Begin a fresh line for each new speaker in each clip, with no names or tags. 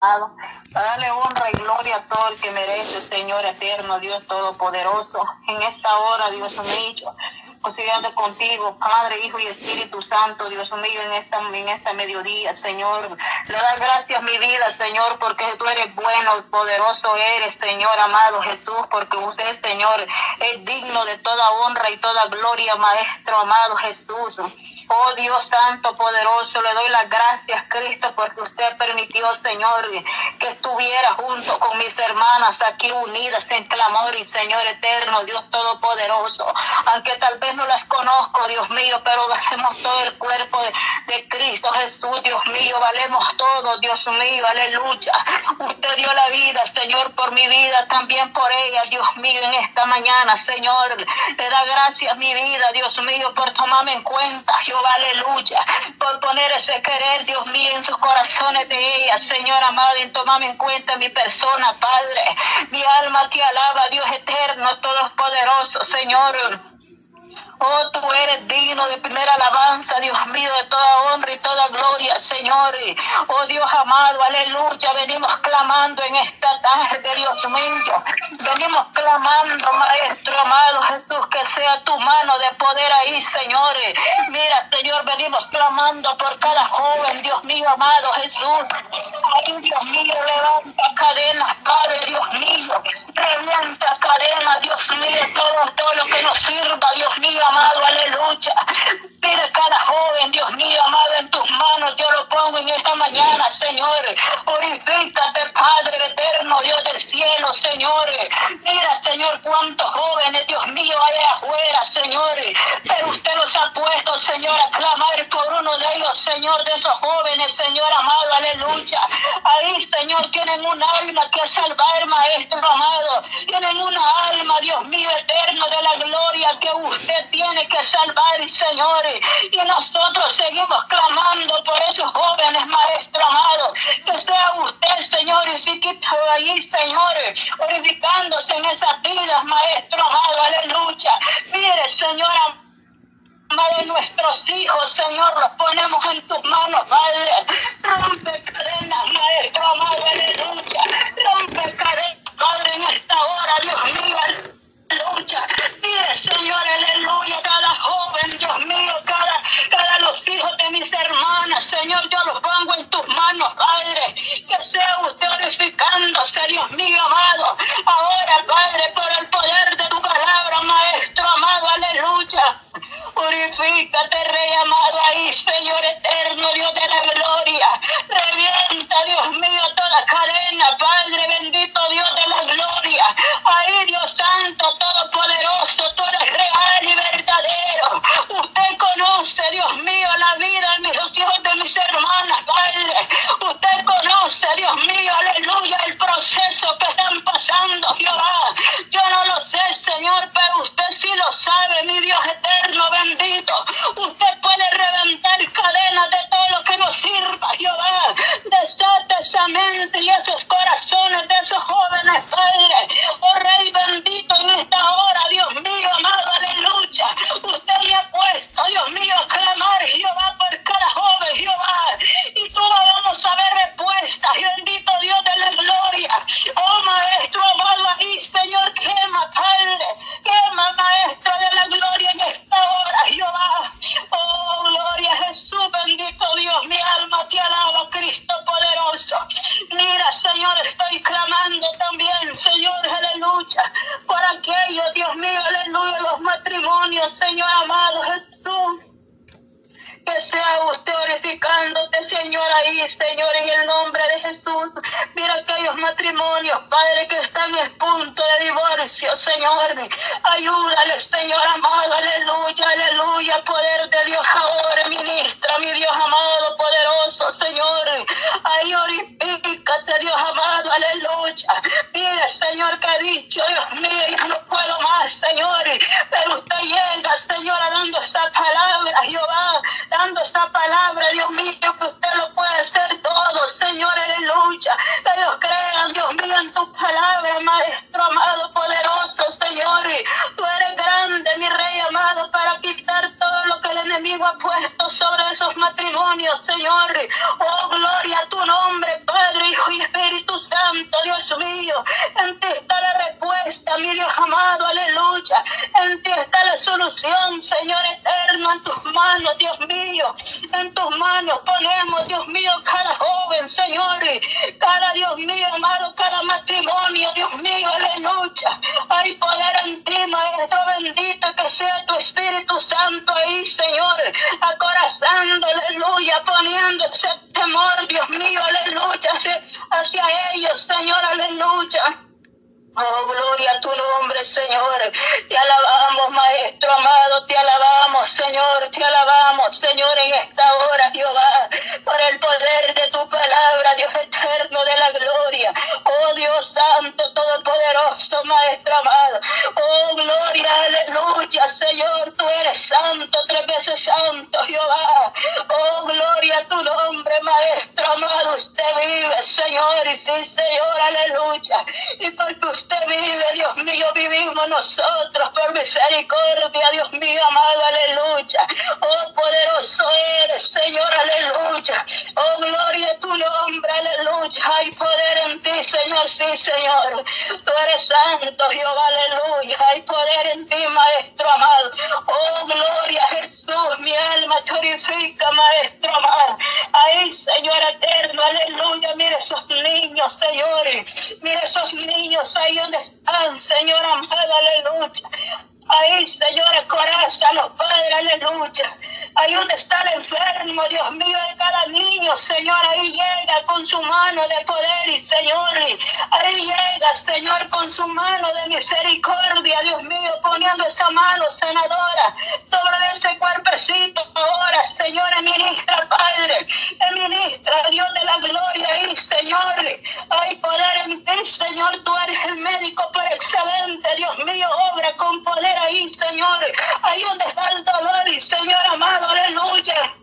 Para darle honra y gloria a todo el que merece, Señor eterno, Dios todopoderoso. En esta hora, Dios mío, consiguiendo contigo, Padre, Hijo y Espíritu Santo, Dios mío, en esta, en esta mediodía, Señor. Le da gracias mi vida, Señor, porque tú eres bueno, poderoso eres, Señor, amado Jesús, porque usted, Señor, es digno de toda honra y toda gloria, Maestro, amado Jesús. Oh Dios Santo, poderoso, le doy las gracias, Cristo, porque usted permitió, Señor, que estuviera junto con mis hermanas aquí unidas en clamor y Señor eterno, Dios Todopoderoso. Aunque tal vez no las conozco, Dios mío, pero valemos todo el cuerpo de, Cristo Jesús, Dios mío, valemos todo, Dios mío, aleluya. Usted dio la vida, Señor, por mi vida, también por ella, Dios mío, en esta mañana, Señor. Le da gracias mi vida, Dios mío, por tomarme en cuenta, aleluya, por poner ese querer, Dios mío, en sus corazones de ella, Señor amado, en tomarme en cuenta mi persona, Padre. Mi alma te alaba, Dios eterno, todopoderoso, Señor. Oh, tú eres digno de primera alabanza, Dios mío, de toda honra y toda gloria, Señor. Oh, Dios amado, aleluya. Venimos clamando en esta tarde, Dios mío. Venimos clamando, Maestro amado Jesús, que sea tu mano de poder ahí, Señor. Mira, Señor, venimos clamando por cada joven, Dios mío, amado Jesús. Ay, Dios mío, levanta cadenas, Padre, Dios mío. Levanta cadenas, Dios mío, todo, todo lo que nos sirva, Dios mío amado, aleluya. Mira cada joven, Dios mío, amado, en tus manos yo lo pongo en esta mañana, Señor. Purifícate, Padre eterno, Dios del cielo, Señor. Mira, Señor, cuántos jóvenes, Dios mío, hay afuera, Señor. Pero usted los ha puesto, Señor, a clamar por uno de ellos, Señor, de esos jóvenes, Señor amado, aleluya. Ahí, Señor, tienen un alma que salvar, Maestro amado. Tienen una alma, Dios mío, eterno de la gloria que usted tiene que salvar, señores. Y nosotros seguimos clamando por esos jóvenes, maestro amado. Que sea usted, Señor, y si ahí, señores, purificándose en esas vidas, maestro amado, aleluya. Mire, señora de nuestros hijos, Señor, los ponemos en tus manos, Padre. Rompe cadenas, Maestro amado, aleluya. Dicho, Dios mío, ya no puedo más, Señor. Pero usted llega, Señor, dando esa palabra, Jehová dando esta palabra, Dios mío, En está la respuesta, mi Dios amado, aleluya. En ti está la solución, Señor eterno, en tus manos, Dios mío. En tus manos ponemos, Dios mío, cada joven, Señor. Cada Dios mío, amado, cada matrimonio, Dios mío, aleluya. Hay poder en ti, Maestro bendito, que sea tu Espíritu Santo ahí, Señor. Acorazando, aleluya, poniendo ese temor, Dios mío, aleluya, hacia ellos, Señor, aleluya. Oh, gloria a tu nombre, Señor. Te alabamos, Maestro amado. Te alabamos, Señor. Te alabamos, Señor, en esta hora, Jehová, por el poder de tu palabra, Dios eterno de la gloria. Oh, Dios Santo, Todopoderoso, Maestro amado. Oh, gloria, aleluya, Señor. Tú eres santo, tres veces santo, Jehová. Oh, gloria a tu nombre, Maestro amado. Usted vive, Señor. Y sí, Señor, aleluya porque usted usted vive, Dios mío, vivimos nosotros por misericordia, Dios mío, amado, aleluya. Oh, poderoso eres, Señor, aleluya. Oh, gloria tu nombre, aleluya. Hay poder en ti, Señor, sí, Señor. Tú eres santo, Jehová, aleluya. Hay poder en ti, Maestro amado. Oh, gloria a Jesús, mi alma glorifica, Maestro amado. Ahí, Señor eterno, aleluya. Mire esos niños, señores. Esos niños ahí donde están, Señor amado, aleluya. Ahí, Señor, coraza los padres, aleluya. Ahí donde está el enfermo, Dios mío, de cada niño, Señor, ahí llega con su mano de poder y Señor, ahí llega, Señor, con su mano de misericordia, Dios mío, poniendo esa mano sanadora sobre ese cuerpecito ahora, Señor, ministra, Padre, ministra, Dios de la gloria Señor, hay poder en ti, Señor, tú eres el médico por excelente, Dios mío, obra con poder ahí, Señor. Ahí donde está el dolor, y Señor amado, aleluya.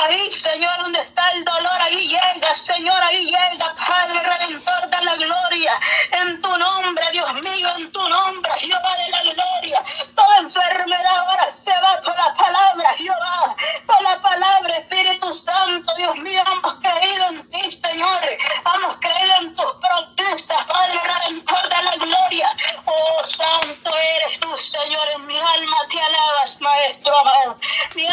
Ahí, Señor, donde está el dolor, ahí llega, Señor, ahí llega, Padre Redentor de la gloria. En tu nombre, Dios mío, en tu nombre, Jehová de la gloria. Toda enfermedad ahora se va por la palabra, Jehová. Por la palabra, Espíritu Santo, Dios mío, hemos creído en ti, Señor. Hemos creído en tus protestas, Padre Redentor de la gloria. Oh, Santo eres tú, Señor. En mi alma te alabas, Maestro amado. Mi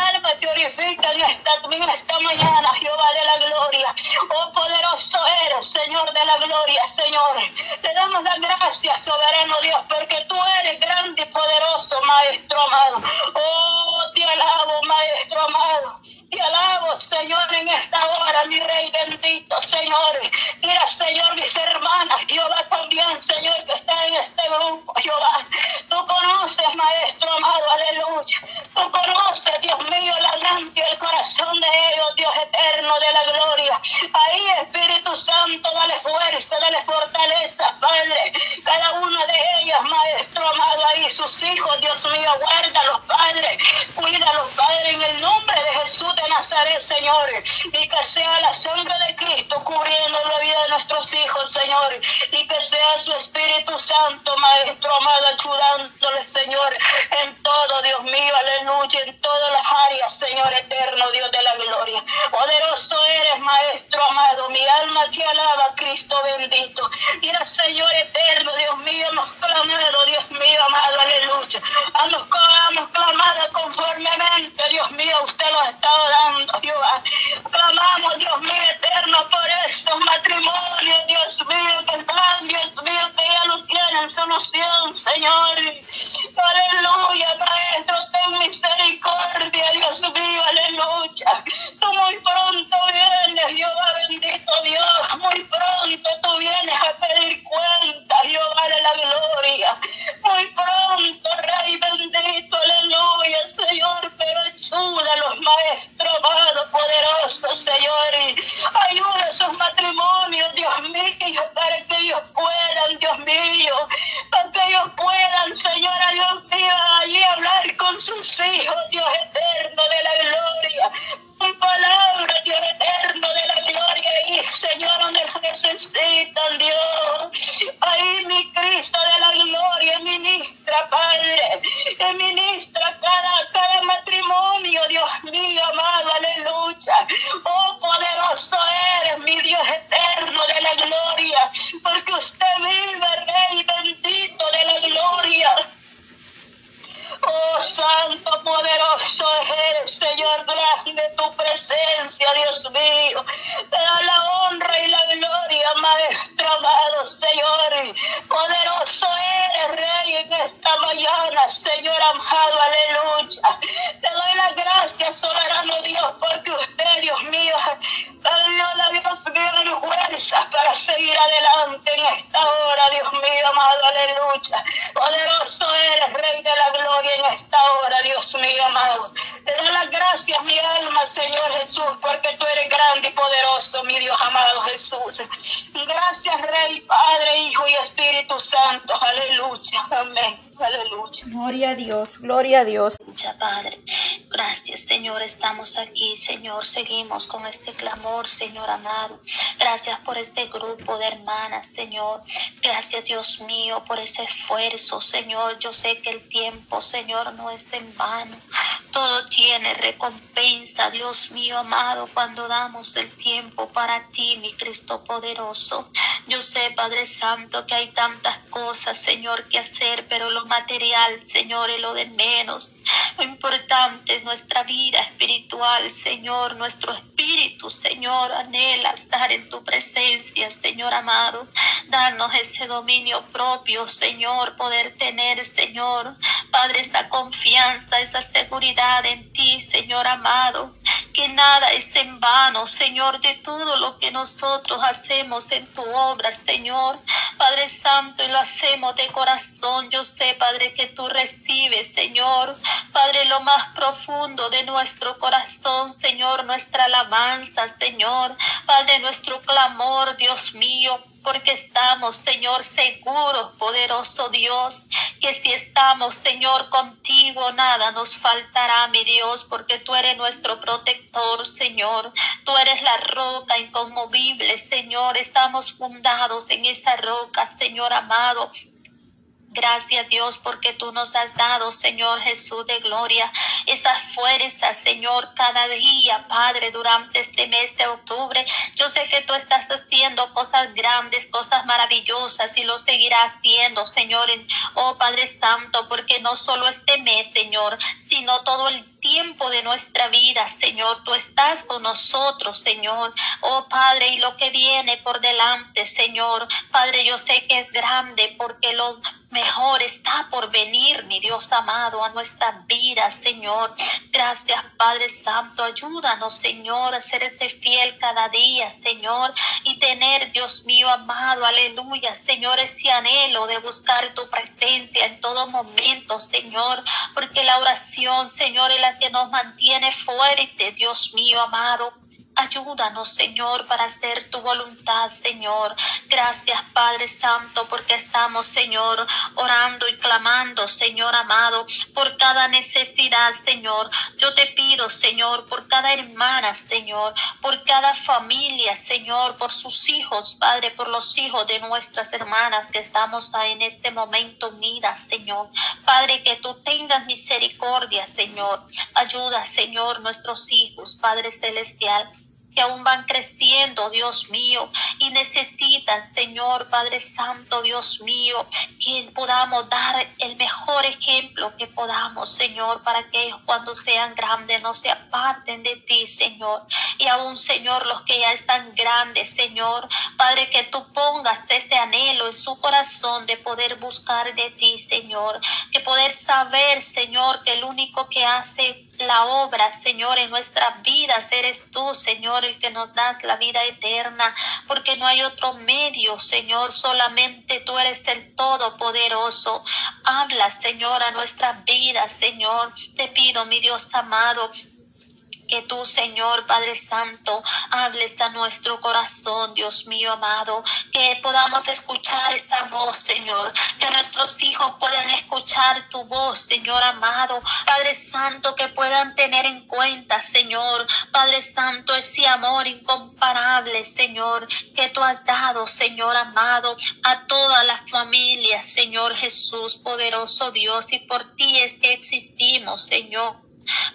también esta mañana, Jehová de la gloria. Oh, poderoso eres, Señor de la gloria, Señor. Te damos las gracias, soberano Dios, porque tú de la gloria. Ahí, Espíritu Santo, dale fuerza, dale fortaleza, Padre. Cada una de ellas, Maestro amado, ahí sus hijos, Dios mío, guárdalos, Padre. Cuídalos, Padre, en el nombre de Jesús de Nazaret, Señor, y que poderoso, mi Dios amado Jesús. Gracias, Rey, Padre, Hijo y Espíritu Santo. Aleluya. Amén. Aleluya.
Gloria a Dios, gloria a Dios.
Padre. Gracias, Señor. Estamos aquí, Señor. Seguimos con este clamor, Señor amado. Gracias por este grupo de hermanas, Señor. Gracias, Dios mío, por ese esfuerzo, Señor. Yo sé que el tiempo, Señor, no es en vano. Todo tiene recompensa, Dios mío amado, cuando damos el tiempo para ti, mi Cristo poderoso. Yo sé, Padre Santo, que hay tantas cosas, Señor, que hacer, pero lo material, Señor, es lo de menos. Importante es nuestra vida espiritual, Señor. Nuestro espíritu, Señor, anhela estar en tu presencia, Señor amado. Danos ese dominio propio, Señor, poder tener, Señor, Padre, esa confianza, esa seguridad en ti, Señor amado. Que nada es en vano, Señor, de todo lo que nosotros hacemos en tu obra, Señor. Padre Santo, y lo hacemos de corazón. Yo sé, Padre, que tú recibes, Señor. Padre, lo más profundo de nuestro corazón, Señor, nuestra alabanza, Señor. Padre, nuestro clamor, Dios mío porque estamos, Señor, seguros, poderoso Dios, que si estamos, Señor, contigo, nada nos faltará, mi Dios, porque tú eres nuestro protector, Señor. Tú eres la roca inconmovible, Señor. Estamos fundados en esa roca, Señor amado. Gracias Dios porque tú nos has dado, Señor Jesús de gloria, esa fuerza, Señor, cada día, Padre, durante este mes de octubre. Yo sé que tú estás haciendo cosas grandes, cosas maravillosas y lo seguirás haciendo, Señor, oh Padre Santo, porque no solo este mes, Señor, sino todo el tiempo de nuestra vida, Señor. Tú estás con nosotros, Señor. Oh Padre, y lo que viene por delante, Señor. Padre, yo sé que es grande porque lo mejor está por venir, mi Dios amado, a nuestra vida, Señor. Gracias, Padre Santo. Ayúdanos, Señor, a serte fiel cada día, Señor, y tener, Dios mío amado, aleluya, Señor, ese anhelo de buscar tu presencia en todo momento, Señor, porque la oración, Señor, es la que nos mantiene fuerte, Dios mío amado. Ayúdanos, Señor, para hacer tu voluntad, Señor. Gracias, Padre Santo, porque estamos, Señor, orando y clamando, Señor amado, por cada necesidad, Señor. Yo te pido, Señor, por cada hermana, Señor, por cada familia, Señor, por sus hijos, Padre, por los hijos de nuestras hermanas que estamos en este momento unidas, Señor. Padre, que tú tengas misericordia, Señor. Ayuda, Señor, nuestros hijos, Padre Celestial que aún van creciendo, Dios mío, y necesitan, Señor Padre Santo, Dios mío, que podamos dar el mejor ejemplo que podamos, Señor, para que ellos cuando sean grandes no se aparten de ti, Señor. Y aún, Señor, los que ya están grandes, Señor, Padre, que tú pongas ese anhelo en su corazón de poder buscar de ti, Señor, que poder saber, Señor, que el único que hace la obra, Señor, en nuestras vidas. Eres tú, Señor, el que nos das la vida eterna, porque no hay otro medio, Señor, solamente tú eres el Todopoderoso. Habla, Señor, a nuestras vidas, Señor. Te pido, mi Dios amado, que tú, Señor Padre Santo, hables a nuestro corazón, Dios mío amado, que podamos escuchar esa voz, Señor, que nuestros hijos puedan escuchar tu voz, Señor amado, Padre Santo, que puedan tener en cuenta, Señor, Padre Santo, ese amor incomparable, Señor, que tú has dado, Señor amado, a toda la familia, Señor Jesús, poderoso Dios, y por ti es que existimos, Señor.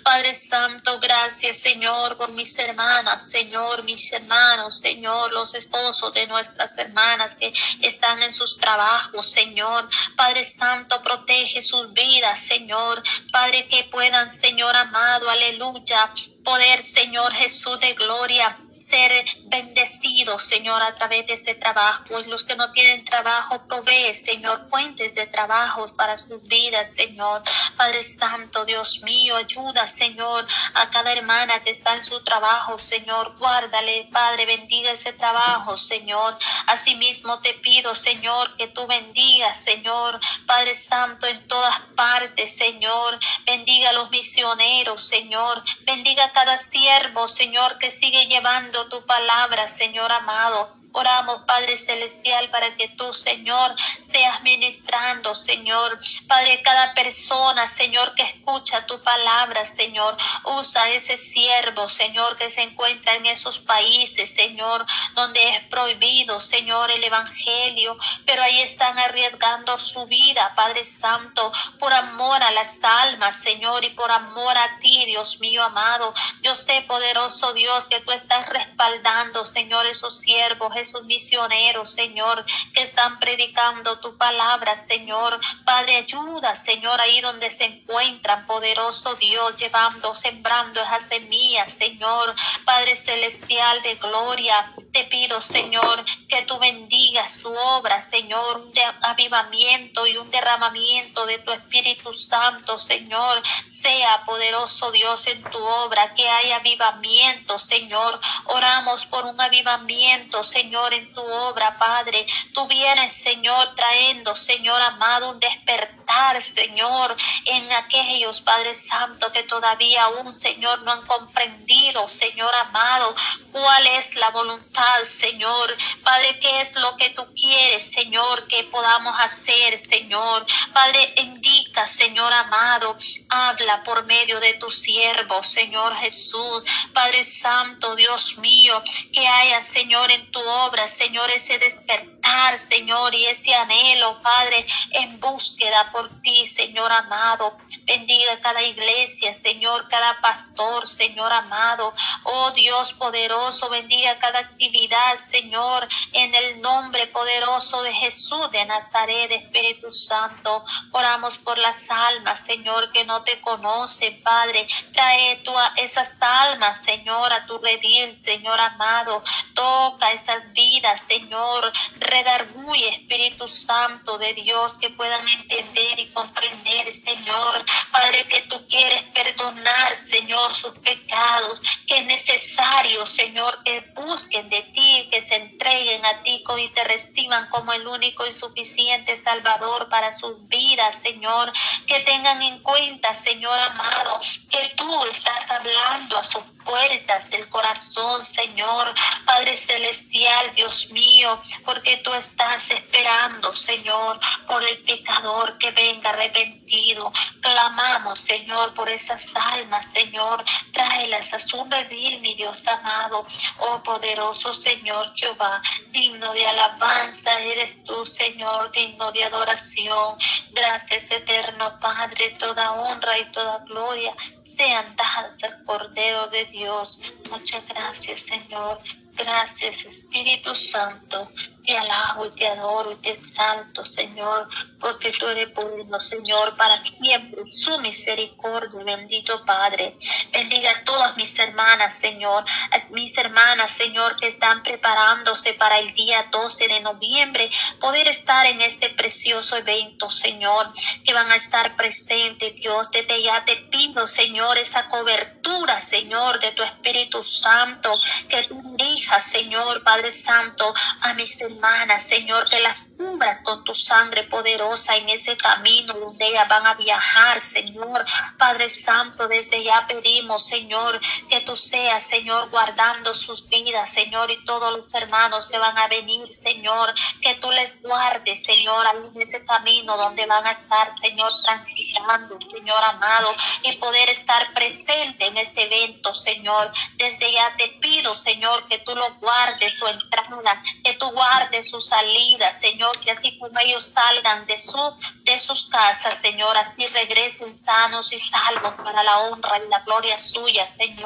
Padre Santo, gracias Señor por mis hermanas, Señor, mis hermanos, Señor, los esposos de nuestras hermanas que están en sus trabajos, Señor. Padre Santo, protege sus vidas, Señor. Padre, que puedan, Señor amado, aleluya, poder, Señor Jesús de gloria ser bendecidos, Señor, a través de ese trabajo. Los que no tienen trabajo, provee, Señor, fuentes de trabajo para sus vidas, Señor. Padre Santo, Dios mío, ayuda, Señor, a cada hermana que está en su trabajo, Señor. Guárdale, Padre, bendiga ese trabajo, Señor. Asimismo te pido, Señor, que tú bendigas, Señor, Padre Santo, en todas partes, Señor. Bendiga a los misioneros, Señor. Bendiga a cada siervo, Señor, que sigue llevando tu palabra, Señor amado. Oramos, Padre Celestial, para que tú, Señor, seas ministrando, Señor. Padre, cada persona, Señor, que escucha tu palabra, Señor, usa ese siervo, Señor, que se encuentra en esos países, Señor, donde es prohibido, Señor, el Evangelio, pero ahí están arriesgando su vida, Padre Santo, por amor a las almas, Señor, y por amor a ti, Dios mío amado. Yo sé, poderoso Dios, que tú estás respaldando, Señor, esos siervos esos misioneros, Señor, que están predicando tu palabra, Señor. Padre, ayuda, Señor, ahí donde se encuentran, poderoso Dios, llevando, sembrando esas semillas, Señor. Padre celestial de gloria, te pido, Señor, que tú bendigas tu obra, Señor, un avivamiento y un derramamiento de tu Espíritu Santo, Señor. Sea poderoso Dios en tu obra, que haya avivamiento, Señor. Oramos por un avivamiento, Señor Señor, en tu obra, Padre. Tú vienes, Señor, trayendo, Señor amado, un despertar, Señor, en aquellos, Padre Santo, que todavía aún, Señor, no han comprendido, Señor amado, cuál es la voluntad, Señor. Padre, qué es lo que tú quieres, Señor, que podamos hacer, Señor. Padre, indica, Señor amado, habla por medio de tu siervo, Señor Jesús. Padre Santo, Dios mío, que haya, Señor, en tu obra Señor, ese despertar, Señor, y ese anhelo, Padre, en búsqueda por ti, Señor amado. Bendiga cada iglesia, Señor, cada pastor, Señor amado. Oh Dios poderoso, bendiga cada actividad, Señor, en el nombre poderoso de Jesús de Nazaret, Espíritu Santo. Oramos por las almas, Señor, que no te conocen, Padre. Trae tú a esas almas, Señor, a tu redil, Señor amado. Toca esas vidas, Señor. Redarguye, Espíritu Santo de Dios, que puedan entender y comprender, Señor. Padre, que tú quieres perdonar, Señor, sus pecados, que es necesario, Señor, que busquen de ti, que se entreguen a ti y te reciban como el único y suficiente Salvador para sus vidas, Señor. Que tengan en cuenta, Señor amado, que tú estás hablando a sus puertas del corazón, Señor. Padre Celestial, Dios mío, porque tú estás esperando, Señor, por el pecador que venga arrepentido. Clamamos, Señor, por esas almas, Señor. Tráelas a su redil, mi Dios amado. Oh poderoso Señor Jehová, digno de alabanza eres tú, Señor, digno de adoración. Gracias, eterno Padre, toda honra y toda gloria sean dadas Cordero de Dios. Muchas gracias, Señor. Gracias, Espíritu Santo. Te alabo y te adoro y te exalto, Señor, porque tú eres bueno, Señor, para siempre. Su misericordia, bendito Padre. Bendiga a mis hermanas, Señor. Mis hermanas, Señor, que están preparándose para el día 12 de noviembre, poder estar en este precioso evento, Señor, que van a estar presentes, Dios. Desde ya te pido, Señor, esa cobertura, Señor, de tu Espíritu Santo, que tú dirijas, Señor, Padre Santo, a mis hermanas, Señor, que las cubras con tu sangre poderosa en ese camino donde ellas van a viajar, Señor. Padre Santo, desde ya pedimos, Señor, que tú seas, Señor, guardando sus vidas, Señor, y todos los hermanos que van a venir, Señor, que tú les guardes, Señor, ahí en ese camino donde van a estar, Señor, transitando, Señor amado, y poder estar presente en ese evento, Señor. Desde ya te pido, Señor, que tú lo guardes su entrada, que tú guardes de su salida, Señor, que así como ellos salgan de, su, de sus casas, Señor, así regresen sanos y salvos para la honra y la gloria suya, Señor.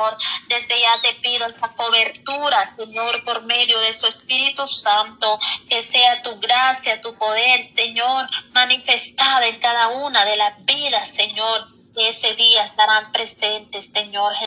Desde ya te pido esa cobertura, Señor, por medio de su Espíritu Santo, que sea tu gracia, tu poder, Señor, manifestada en cada una de las vidas, Señor, ese día estarán presentes, Señor